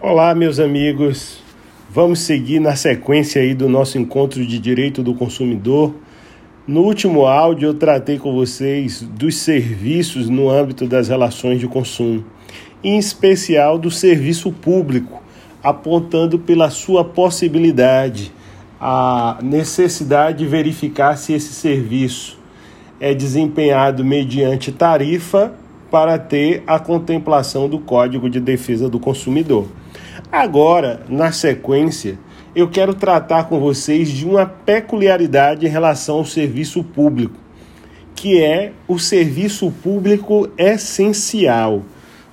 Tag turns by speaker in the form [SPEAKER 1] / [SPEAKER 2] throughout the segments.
[SPEAKER 1] Olá, meus amigos. Vamos seguir na sequência aí do nosso encontro de direito do consumidor. No último áudio eu tratei com vocês dos serviços no âmbito das relações de consumo, em especial do serviço público, apontando pela sua possibilidade, a necessidade de verificar se esse serviço é desempenhado mediante tarifa para ter a contemplação do Código de Defesa do Consumidor. Agora, na sequência, eu quero tratar com vocês de uma peculiaridade em relação ao serviço público, que é o serviço público essencial.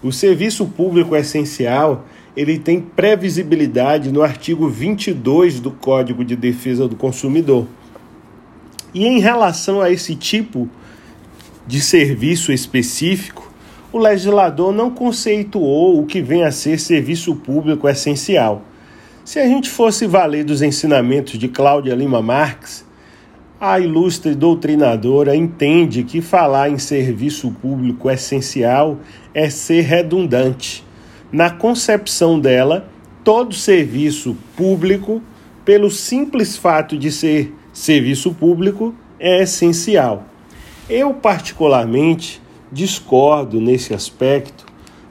[SPEAKER 1] O serviço público essencial, ele tem previsibilidade no artigo 22 do Código de Defesa do Consumidor. E em relação a esse tipo de serviço específico, o legislador não conceituou o que vem a ser serviço público essencial. Se a gente fosse valer dos ensinamentos de Cláudia Lima Marx, a ilustre doutrinadora entende que falar em serviço público essencial é ser redundante. Na concepção dela, todo serviço público, pelo simples fato de ser serviço público, é essencial. Eu, particularmente, discordo nesse aspecto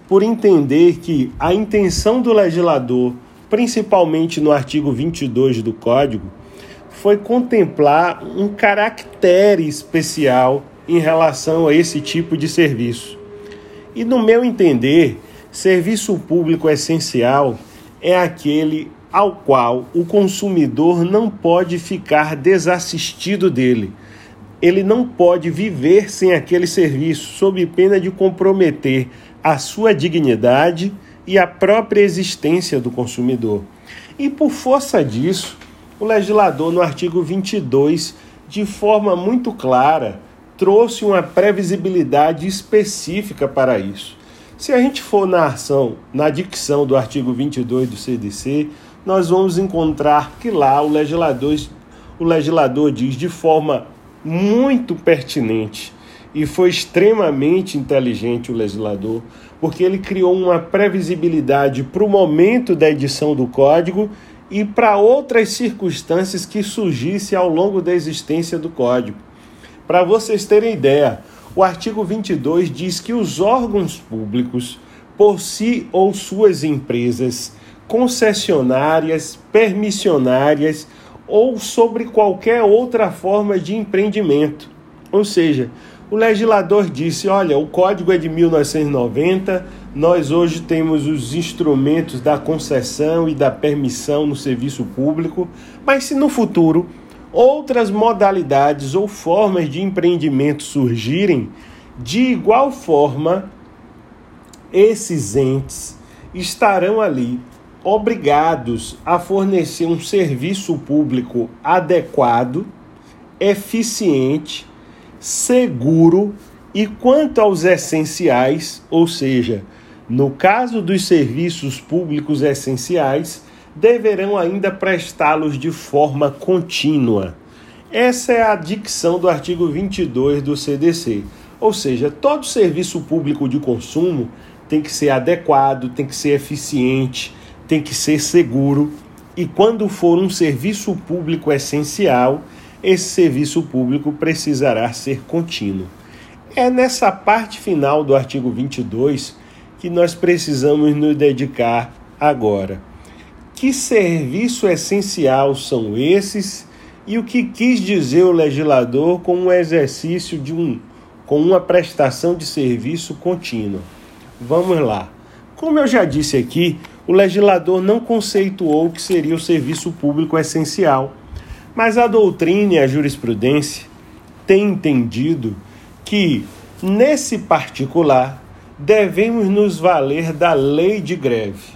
[SPEAKER 1] por entender que a intenção do legislador, principalmente no artigo 22 do Código, foi contemplar um caractere especial em relação a esse tipo de serviço. E no meu entender, serviço público essencial é aquele ao qual o consumidor não pode ficar desassistido dele ele não pode viver sem aquele serviço, sob pena de comprometer a sua dignidade e a própria existência do consumidor. E por força disso, o legislador, no artigo 22, de forma muito clara, trouxe uma previsibilidade específica para isso. Se a gente for na ação, na dicção do artigo 22 do CDC, nós vamos encontrar que lá o legislador, o legislador diz de forma muito pertinente e foi extremamente inteligente o legislador, porque ele criou uma previsibilidade para o momento da edição do código e para outras circunstâncias que surgissem ao longo da existência do código. Para vocês terem ideia, o artigo 22 diz que os órgãos públicos, por si ou suas empresas, concessionárias, permissionárias, ou sobre qualquer outra forma de empreendimento. Ou seja, o legislador disse: olha, o código é de 1990, nós hoje temos os instrumentos da concessão e da permissão no serviço público, mas se no futuro outras modalidades ou formas de empreendimento surgirem, de igual forma, esses entes estarão ali obrigados a fornecer um serviço público adequado, eficiente, seguro e quanto aos essenciais, ou seja, no caso dos serviços públicos essenciais, deverão ainda prestá-los de forma contínua. Essa é a dicção do artigo 22 do CDC. Ou seja, todo serviço público de consumo tem que ser adequado, tem que ser eficiente, tem que ser seguro e, quando for um serviço público essencial, esse serviço público precisará ser contínuo. É nessa parte final do artigo 22 que nós precisamos nos dedicar agora. Que serviço essencial são esses e o que quis dizer o legislador com um exercício de um com uma prestação de serviço contínua? Vamos lá. Como eu já disse aqui, o legislador não conceituou o que seria o serviço público essencial, mas a doutrina e a jurisprudência têm entendido que, nesse particular, devemos nos valer da lei de greve.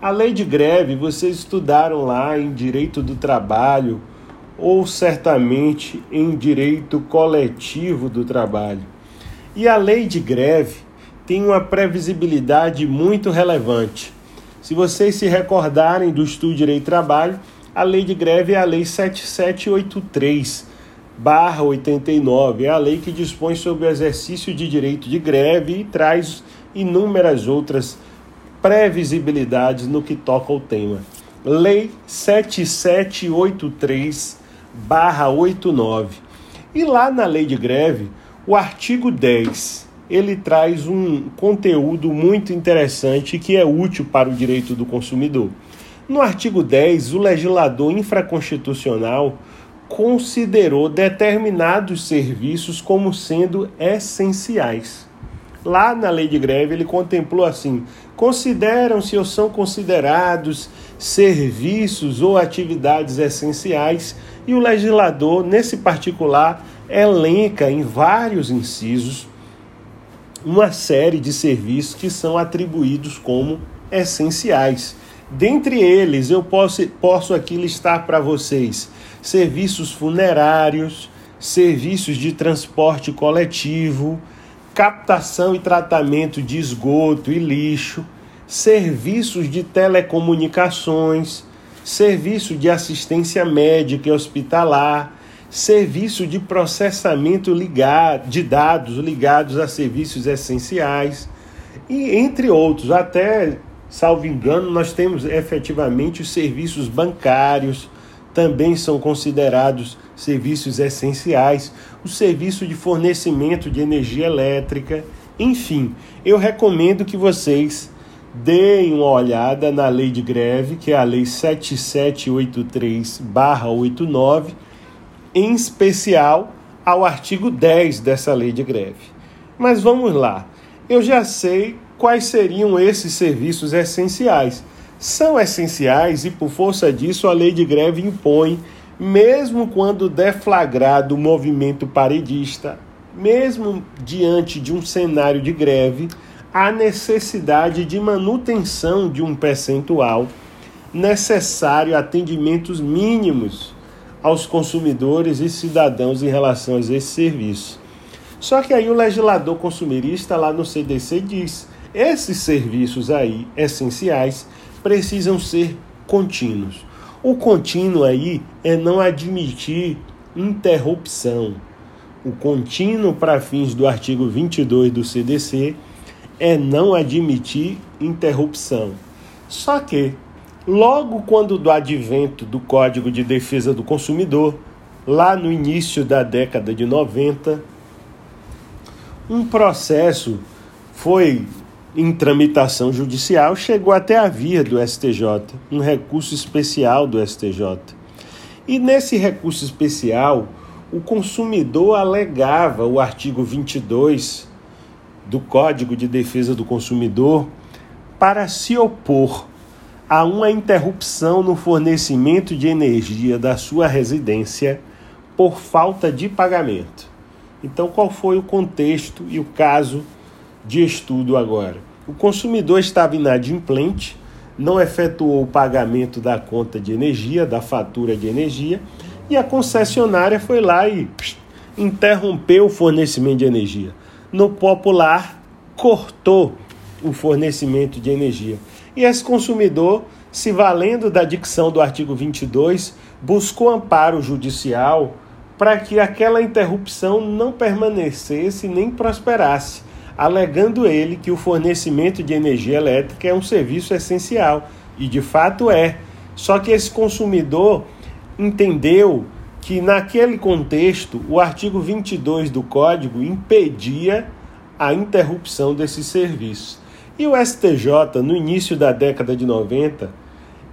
[SPEAKER 1] A lei de greve vocês estudaram lá em direito do trabalho ou certamente em direito coletivo do trabalho. E a lei de greve tem uma previsibilidade muito relevante se vocês se recordarem do estudo Direito e Trabalho, a lei de greve é a lei 7783 barra 89, é a lei que dispõe sobre o exercício de direito de greve e traz inúmeras outras previsibilidade no que toca ao tema. Lei 7783/89. E lá na lei de greve, o artigo 10, ele traz um conteúdo muito interessante que é útil para o direito do consumidor. No artigo 10, o legislador infraconstitucional considerou determinados serviços como sendo essenciais. Lá na lei de greve, ele contemplou assim: consideram-se ou são considerados serviços ou atividades essenciais, e o legislador, nesse particular, elenca em vários incisos uma série de serviços que são atribuídos como essenciais. Dentre eles, eu posso, posso aqui listar para vocês serviços funerários, serviços de transporte coletivo, captação e tratamento de esgoto e lixo, serviços de telecomunicações, serviço de assistência médica e hospitalar, serviço de processamento ligado, de dados ligados a serviços essenciais. E entre outros, até salvo engano, nós temos efetivamente os serviços bancários, também são considerados serviços essenciais, o serviço de fornecimento de energia elétrica, enfim, eu recomendo que vocês deem uma olhada na lei de greve, que é a lei 7783/89, em especial ao artigo 10 dessa lei de greve. Mas vamos lá. Eu já sei quais seriam esses serviços essenciais são essenciais e, por força disso, a lei de greve impõe, mesmo quando deflagrado o movimento paredista, mesmo diante de um cenário de greve, a necessidade de manutenção de um percentual necessário atendimentos mínimos aos consumidores e cidadãos em relação a esse serviço. Só que aí o legislador consumerista lá no CDC diz: esses serviços aí essenciais precisam ser contínuos. O contínuo aí é não admitir interrupção. O contínuo para fins do artigo 22 do CDC é não admitir interrupção. Só que, logo quando do advento do Código de Defesa do Consumidor, lá no início da década de 90, um processo foi em tramitação judicial, chegou até a via do STJ, um recurso especial do STJ. E nesse recurso especial, o consumidor alegava o artigo 22 do Código de Defesa do Consumidor para se opor a uma interrupção no fornecimento de energia da sua residência por falta de pagamento. Então, qual foi o contexto e o caso de estudo agora. O consumidor estava inadimplente, não efetuou o pagamento da conta de energia, da fatura de energia, e a concessionária foi lá e interrompeu o fornecimento de energia. No popular, cortou o fornecimento de energia. E esse consumidor, se valendo da dicção do artigo 22, buscou amparo judicial para que aquela interrupção não permanecesse nem prosperasse alegando ele que o fornecimento de energia elétrica é um serviço essencial, e de fato é. Só que esse consumidor entendeu que naquele contexto o artigo 22 do Código impedia a interrupção desse serviço. E o STJ, no início da década de 90,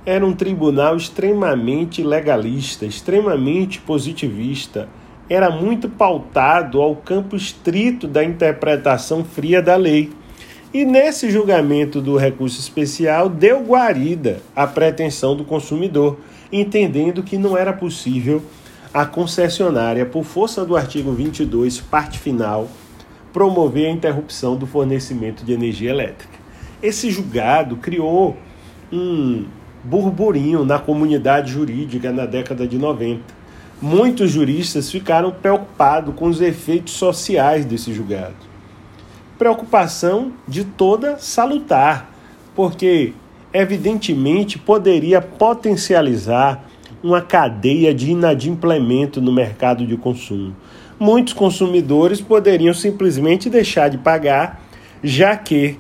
[SPEAKER 1] era um tribunal extremamente legalista, extremamente positivista, era muito pautado ao campo estrito da interpretação fria da lei. E nesse julgamento do recurso especial, deu guarida à pretensão do consumidor, entendendo que não era possível a concessionária, por força do artigo 22, parte final, promover a interrupção do fornecimento de energia elétrica. Esse julgado criou um burburinho na comunidade jurídica na década de 90 muitos juristas ficaram preocupados com os efeitos sociais desse julgado. Preocupação de toda salutar, porque evidentemente poderia potencializar uma cadeia de inadimplemento no mercado de consumo. Muitos consumidores poderiam simplesmente deixar de pagar, já que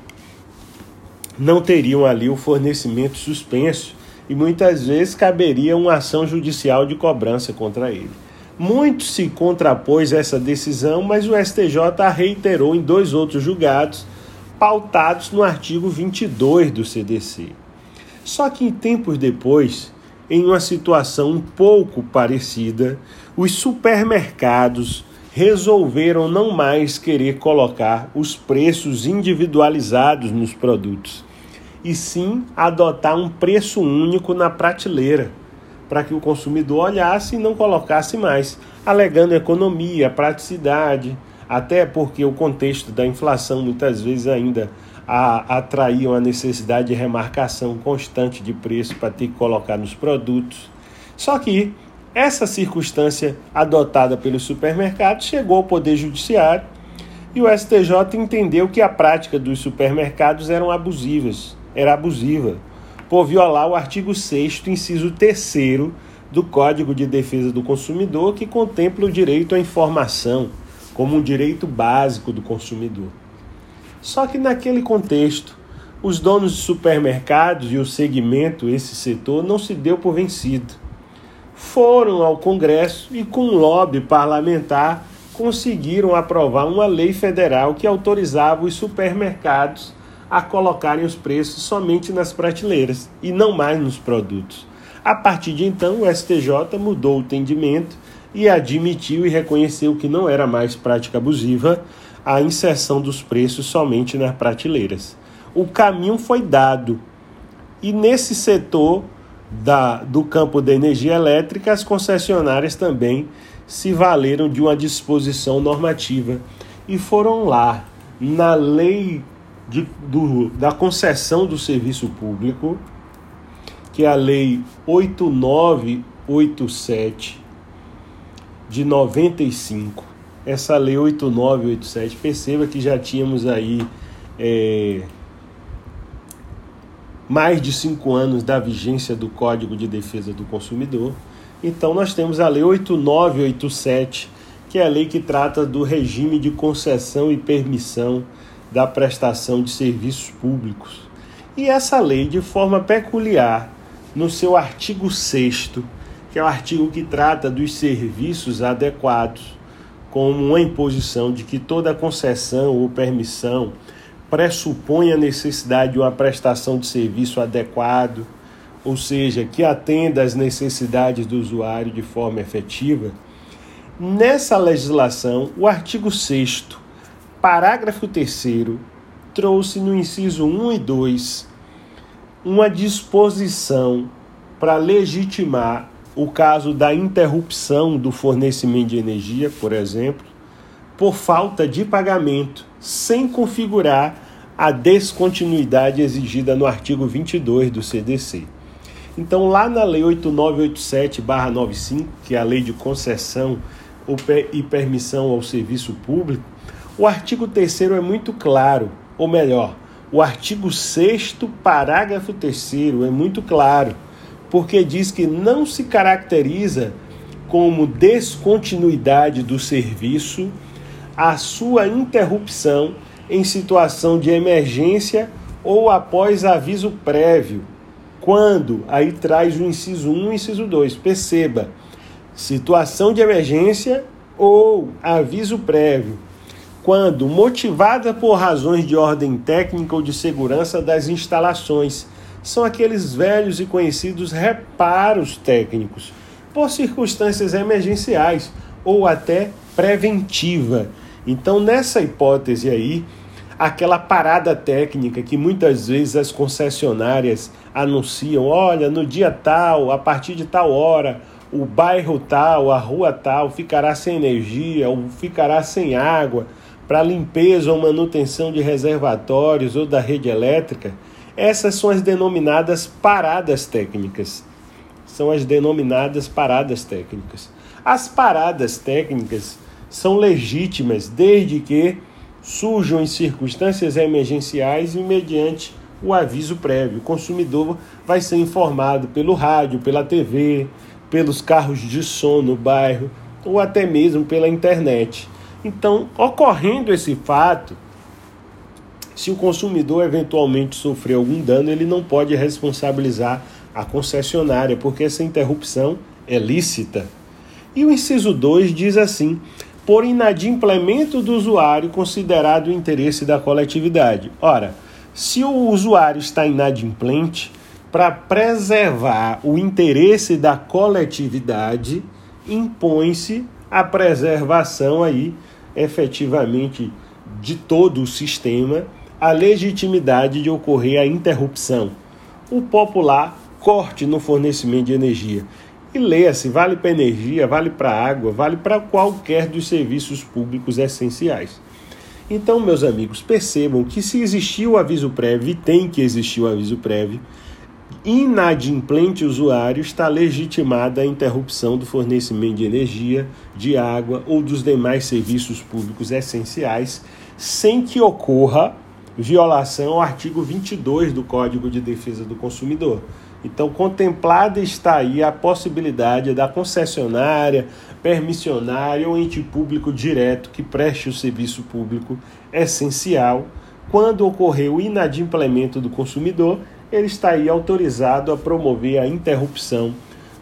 [SPEAKER 1] não teriam ali o fornecimento suspenso e muitas vezes caberia uma ação judicial de cobrança contra ele. Muito se contrapôs essa decisão, mas o STJ reiterou em dois outros julgados, pautados no artigo 22 do CDC. Só que em tempos depois, em uma situação um pouco parecida, os supermercados resolveram não mais querer colocar os preços individualizados nos produtos, e sim adotar um preço único na prateleira para que o consumidor olhasse e não colocasse mais, alegando economia, praticidade, até porque o contexto da inflação muitas vezes ainda a, atraíam a necessidade de remarcação constante de preço para ter que colocar nos produtos. Só que essa circunstância adotada pelos supermercados chegou ao Poder Judiciário e o STJ entendeu que a prática dos supermercados eram abusivas, era abusiva por violar o artigo 6 inciso 3 do Código de Defesa do Consumidor, que contempla o direito à informação como um direito básico do consumidor. Só que naquele contexto, os donos de supermercados e o segmento, esse setor, não se deu por vencido. Foram ao Congresso e, com um lobby parlamentar, conseguiram aprovar uma lei federal que autorizava os supermercados a colocarem os preços somente nas prateleiras e não mais nos produtos. A partir de então, o STJ mudou o entendimento e admitiu e reconheceu que não era mais prática abusiva a inserção dos preços somente nas prateleiras. O caminho foi dado e nesse setor da, do campo da energia elétrica, as concessionárias também se valeram de uma disposição normativa e foram lá na lei de, do, da concessão do serviço público, que é a Lei 8987 de 95. Essa Lei 8987, perceba que já tínhamos aí é, mais de cinco anos da vigência do Código de Defesa do Consumidor. Então, nós temos a Lei 8987, que é a lei que trata do regime de concessão e permissão da prestação de serviços públicos. E essa lei, de forma peculiar, no seu artigo 6, que é o artigo que trata dos serviços adequados, como uma imposição de que toda concessão ou permissão pressupõe a necessidade de uma prestação de serviço adequado, ou seja, que atenda às necessidades do usuário de forma efetiva. Nessa legislação, o artigo 6 Parágrafo 3 trouxe no inciso 1 e 2 uma disposição para legitimar o caso da interrupção do fornecimento de energia, por exemplo, por falta de pagamento, sem configurar a descontinuidade exigida no artigo 22 do CDC. Então, lá na Lei 8987-95, que é a lei de concessão e permissão ao serviço público, o artigo 3 é muito claro, ou melhor, o artigo 6, parágrafo 3 é muito claro, porque diz que não se caracteriza como descontinuidade do serviço a sua interrupção em situação de emergência ou após aviso prévio. Quando? Aí traz o inciso 1 e inciso 2. Perceba, situação de emergência ou aviso prévio quando motivada por razões de ordem técnica ou de segurança das instalações. São aqueles velhos e conhecidos reparos técnicos, por circunstâncias emergenciais ou até preventiva. Então, nessa hipótese aí, aquela parada técnica que muitas vezes as concessionárias anunciam, olha, no dia tal, a partir de tal hora, o bairro tal, a rua tal ficará sem energia ou ficará sem água para limpeza ou manutenção de reservatórios ou da rede elétrica, essas são as denominadas paradas técnicas. São as denominadas paradas técnicas. As paradas técnicas são legítimas desde que surjam em circunstâncias emergenciais e mediante o aviso prévio. O consumidor vai ser informado pelo rádio, pela TV, pelos carros de som no bairro ou até mesmo pela internet. Então, ocorrendo esse fato, Se o consumidor eventualmente sofrer algum dano, ele não pode responsabilizar a concessionária, porque essa interrupção é lícita. E o inciso 2 diz assim: por inadimplemento do usuário considerado o interesse da coletividade. Ora, se o usuário está inadimplente, para preservar o interesse da coletividade, impõe-se a preservação aí efetivamente de todo o sistema, a legitimidade de ocorrer a interrupção. O popular corte no fornecimento de energia. E leia-se, vale para energia, vale para água, vale para qualquer dos serviços públicos essenciais. Então, meus amigos, percebam que se existir o aviso prévio, e tem que existir o aviso prévio, inadimplente usuário está legitimada a interrupção do fornecimento de energia, de água ou dos demais serviços públicos essenciais, sem que ocorra violação ao artigo 22 do Código de Defesa do Consumidor. Então, contemplada está aí a possibilidade da concessionária, permissionária ou ente público direto que preste o serviço público essencial, quando ocorrer o inadimplemento do consumidor, ele está aí autorizado a promover a interrupção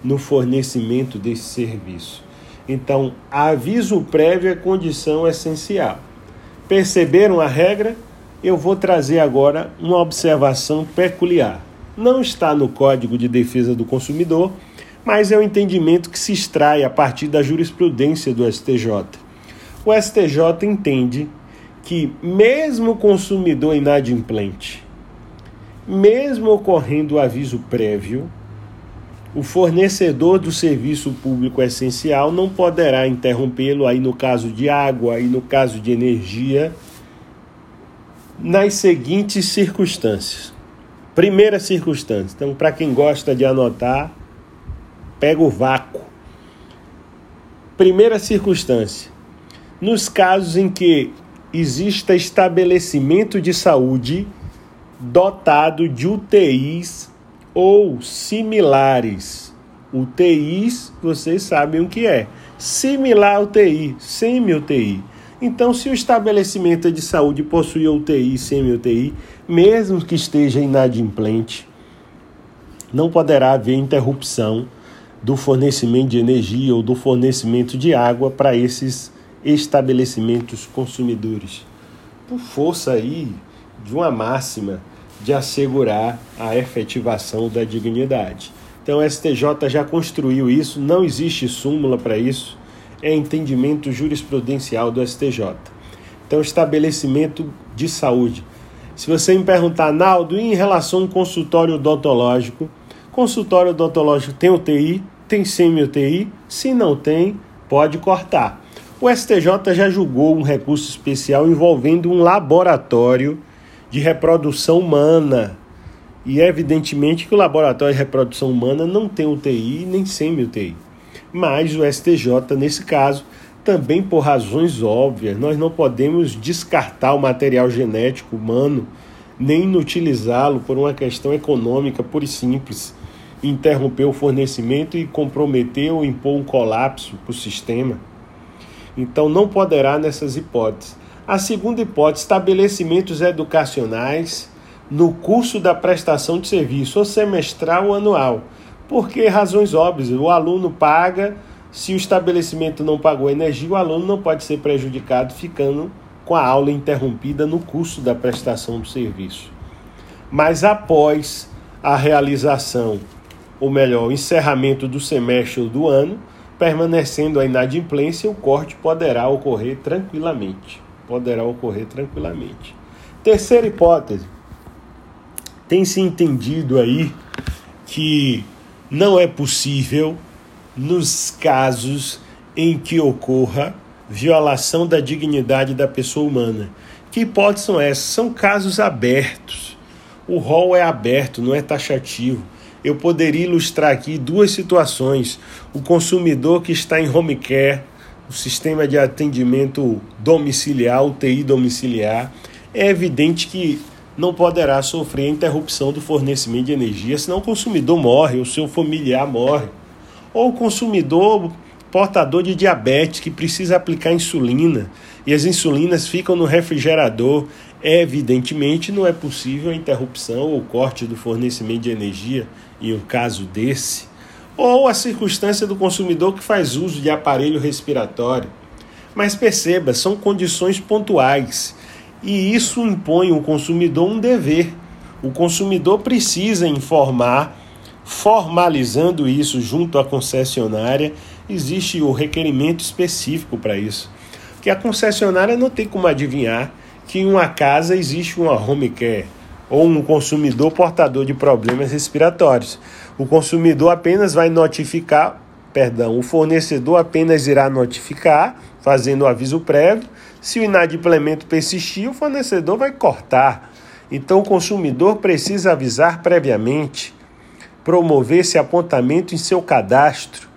[SPEAKER 1] no fornecimento desse serviço. Então, aviso prévio é condição essencial. Perceberam a regra? Eu vou trazer agora uma observação peculiar. Não está no Código de Defesa do Consumidor, mas é um entendimento que se extrai a partir da jurisprudência do STJ. O STJ entende que, mesmo o consumidor inadimplente, mesmo ocorrendo o aviso prévio, o fornecedor do serviço público essencial não poderá interrompê-lo aí no caso de água e no caso de energia nas seguintes circunstâncias. Primeira circunstância. Então, para quem gosta de anotar, pega o vácuo. Primeira circunstância. Nos casos em que exista estabelecimento de saúde dotado de UTIs ou similares. UTIs, vocês sabem o que é. Similar UTI, semi-UTI. Então, se o estabelecimento de saúde possui UTI semi-UTI, mesmo que esteja inadimplente, não poderá haver interrupção do fornecimento de energia ou do fornecimento de água para esses estabelecimentos consumidores. Por força aí de uma máxima de assegurar a efetivação da dignidade. Então, o STJ já construiu isso, não existe súmula para isso, é entendimento jurisprudencial do STJ. Então, estabelecimento de saúde. Se você me perguntar, Naldo, em relação ao consultório odontológico, consultório odontológico tem UTI, tem semi-UTI? Se não tem, pode cortar. O STJ já julgou um recurso especial envolvendo um laboratório de reprodução humana. E é evidentemente que o laboratório de reprodução humana não tem UTI nem semi-UTI. Mas o STJ, nesse caso, também por razões óbvias, nós não podemos descartar o material genético humano, nem inutilizá-lo por uma questão econômica pura e simples, interromper o fornecimento e comprometer ou impor um colapso para o sistema. Então não poderá nessas hipóteses. A segunda hipótese, estabelecimentos educacionais no curso da prestação de serviço, ou semestral ou anual. Por que razões óbvias? O aluno paga, se o estabelecimento não pagou energia, o aluno não pode ser prejudicado ficando com a aula interrompida no curso da prestação do serviço. Mas após a realização, ou melhor, o encerramento do semestre ou do ano, permanecendo a inadimplência, o corte poderá ocorrer tranquilamente poderá ocorrer tranquilamente. Terceira hipótese. Tem se entendido aí que não é possível, nos casos em que ocorra violação da dignidade da pessoa humana. Que hipóteses são essas? São casos abertos. O rol é aberto, não é taxativo. Eu poderia ilustrar aqui duas situações: o consumidor que está em home care o sistema de atendimento domiciliar, UTI domiciliar, é evidente que não poderá sofrer interrupção do fornecimento de energia, senão o consumidor morre, o seu familiar morre. Ou o consumidor portador de diabetes que precisa aplicar insulina e as insulinas ficam no refrigerador, evidentemente não é possível a interrupção ou corte do fornecimento de energia em um caso desse, ou a circunstância do consumidor que faz uso de aparelho respiratório. Mas perceba, são condições pontuais e isso impõe ao consumidor um dever. O consumidor precisa informar, formalizando isso junto à concessionária, existe o requerimento específico para isso. Que a concessionária não tem como adivinhar que em uma casa existe uma home care ou um consumidor portador de problemas respiratórios. O consumidor apenas vai notificar, perdão, o fornecedor apenas irá notificar, fazendo o aviso prévio. Se o inadimplemento persistir, o fornecedor vai cortar. Então o consumidor precisa avisar previamente, promover esse apontamento em seu cadastro,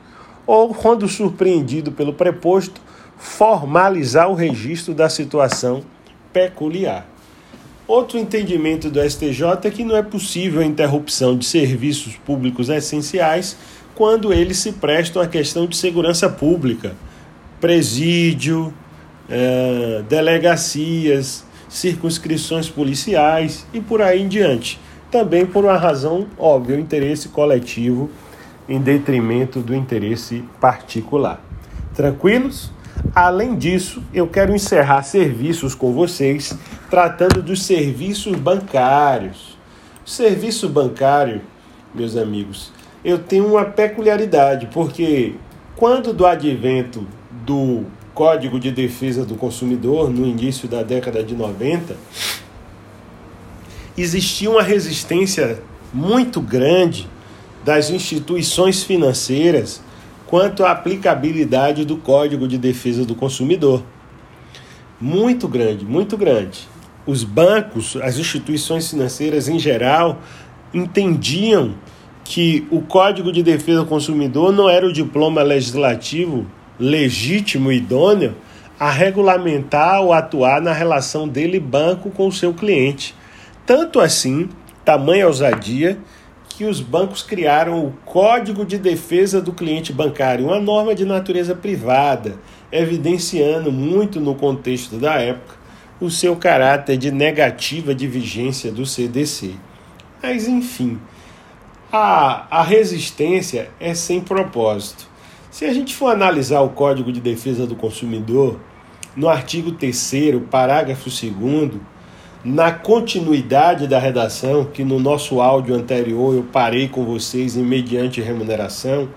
[SPEAKER 1] ou, quando surpreendido pelo preposto, formalizar o registro da situação peculiar. Outro entendimento do STJ é que não é possível a interrupção de serviços públicos essenciais quando eles se prestam à questão de segurança pública, presídio, eh, delegacias, circunscrições policiais e por aí em diante. Também por uma razão óbvia, o interesse coletivo em detrimento do interesse particular. Tranquilos? Além disso, eu quero encerrar serviços com vocês, tratando dos serviços bancários. Serviço bancário, meus amigos, eu tenho uma peculiaridade, porque quando do advento do Código de Defesa do Consumidor, no início da década de 90, existia uma resistência muito grande das instituições financeiras quanto à aplicabilidade do Código de Defesa do Consumidor. Muito grande, muito grande. Os bancos, as instituições financeiras em geral, entendiam que o Código de Defesa do Consumidor não era o diploma legislativo legítimo e idôneo a regulamentar ou atuar na relação dele banco com o seu cliente. Tanto assim, tamanha ousadia, que os bancos criaram o Código de Defesa do Cliente Bancário, uma norma de natureza privada, evidenciando muito no contexto da época o seu caráter de negativa de vigência do CDC. Mas, enfim, a, a resistência é sem propósito. Se a gente for analisar o Código de Defesa do Consumidor, no artigo 3, parágrafo 2, na continuidade da redação, que no nosso áudio anterior eu parei com vocês em mediante remuneração,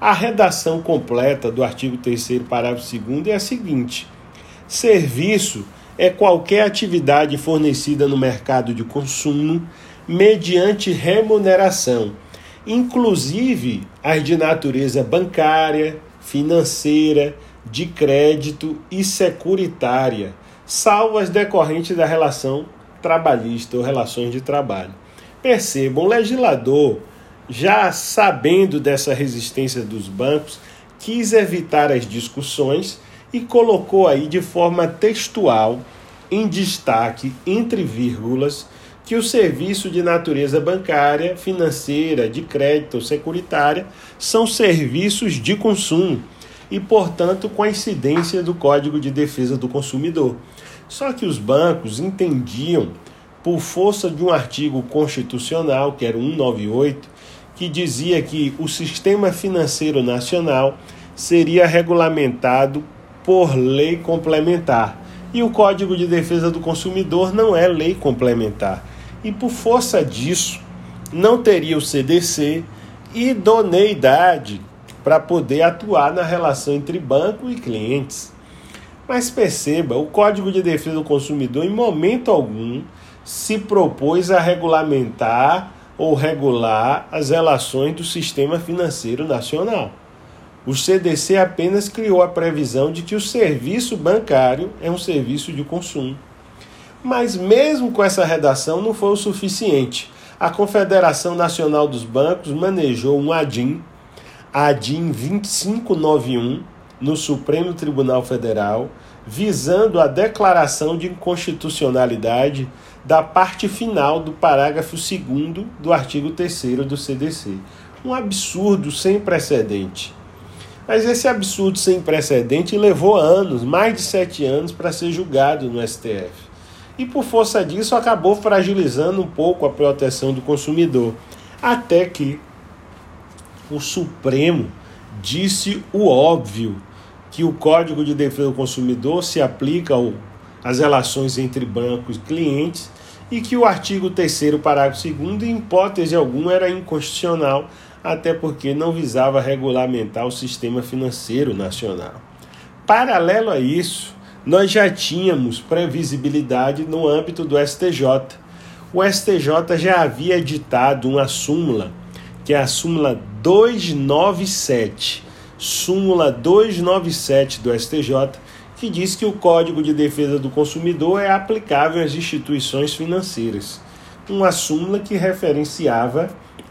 [SPEAKER 1] a redação completa do artigo 3 parágrafo 2 é a seguinte: serviço é qualquer atividade fornecida no mercado de consumo mediante remuneração, inclusive as de natureza bancária, financeira, de crédito e securitária salvo as decorrentes da relação trabalhista ou relações de trabalho. Percebam, o legislador, já sabendo dessa resistência dos bancos, quis evitar as discussões e colocou aí de forma textual, em destaque, entre vírgulas, que o serviço de natureza bancária, financeira, de crédito ou securitária são serviços de consumo e, portanto, com a incidência do Código de Defesa do Consumidor. Só que os bancos entendiam, por força de um artigo constitucional, que era o 198, que dizia que o sistema financeiro nacional seria regulamentado por lei complementar. E o Código de Defesa do Consumidor não é lei complementar. E por força disso, não teria o CDC idoneidade para poder atuar na relação entre banco e clientes. Mas perceba, o Código de Defesa do Consumidor, em momento algum, se propôs a regulamentar ou regular as relações do sistema financeiro nacional. O CDC apenas criou a previsão de que o serviço bancário é um serviço de consumo. Mas, mesmo com essa redação, não foi o suficiente. A Confederação Nacional dos Bancos manejou um ADIM, ADIM 2591, no Supremo Tribunal Federal, visando a declaração de inconstitucionalidade da parte final do parágrafo 2 do artigo 3 do CDC. Um absurdo sem precedente. Mas esse absurdo sem precedente levou anos, mais de sete anos, para ser julgado no STF. E por força disso acabou fragilizando um pouco a proteção do consumidor. Até que o Supremo disse o óbvio, que o Código de Defesa do Consumidor se aplica às relações entre bancos e clientes e que o artigo 3 parágrafo 2 em hipótese alguma era inconstitucional, até porque não visava regulamentar o sistema financeiro nacional. Paralelo a isso, nós já tínhamos previsibilidade no âmbito do STJ. O STJ já havia editado uma súmula, que é a súmula 297, súmula 297 do STJ, que diz que o Código de Defesa do Consumidor é aplicável às instituições financeiras. Uma súmula que referenciava,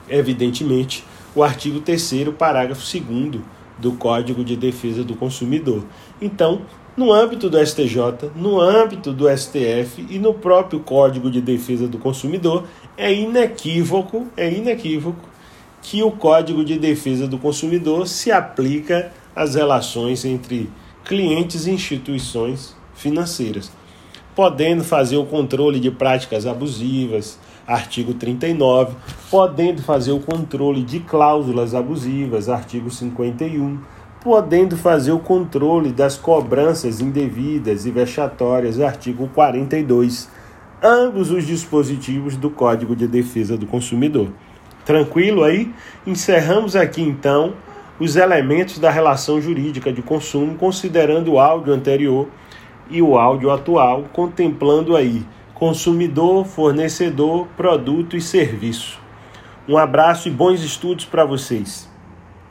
[SPEAKER 1] evidentemente, o artigo 3, parágrafo 2 do Código de Defesa do Consumidor. Então, no âmbito do STJ, no âmbito do STF e no próprio Código de Defesa do Consumidor, é inequívoco, é inequívoco que o Código de Defesa do Consumidor se aplica às relações entre clientes e instituições financeiras, podendo fazer o controle de práticas abusivas, artigo 39, podendo fazer o controle de cláusulas abusivas, artigo 51, podendo fazer o controle das cobranças indevidas e vexatórias, artigo 42, ambos os dispositivos do Código de Defesa do Consumidor. Tranquilo aí? Encerramos aqui então os elementos da relação jurídica de consumo, considerando o áudio anterior e o áudio atual, contemplando aí consumidor, fornecedor, produto e serviço. Um abraço e bons estudos para vocês.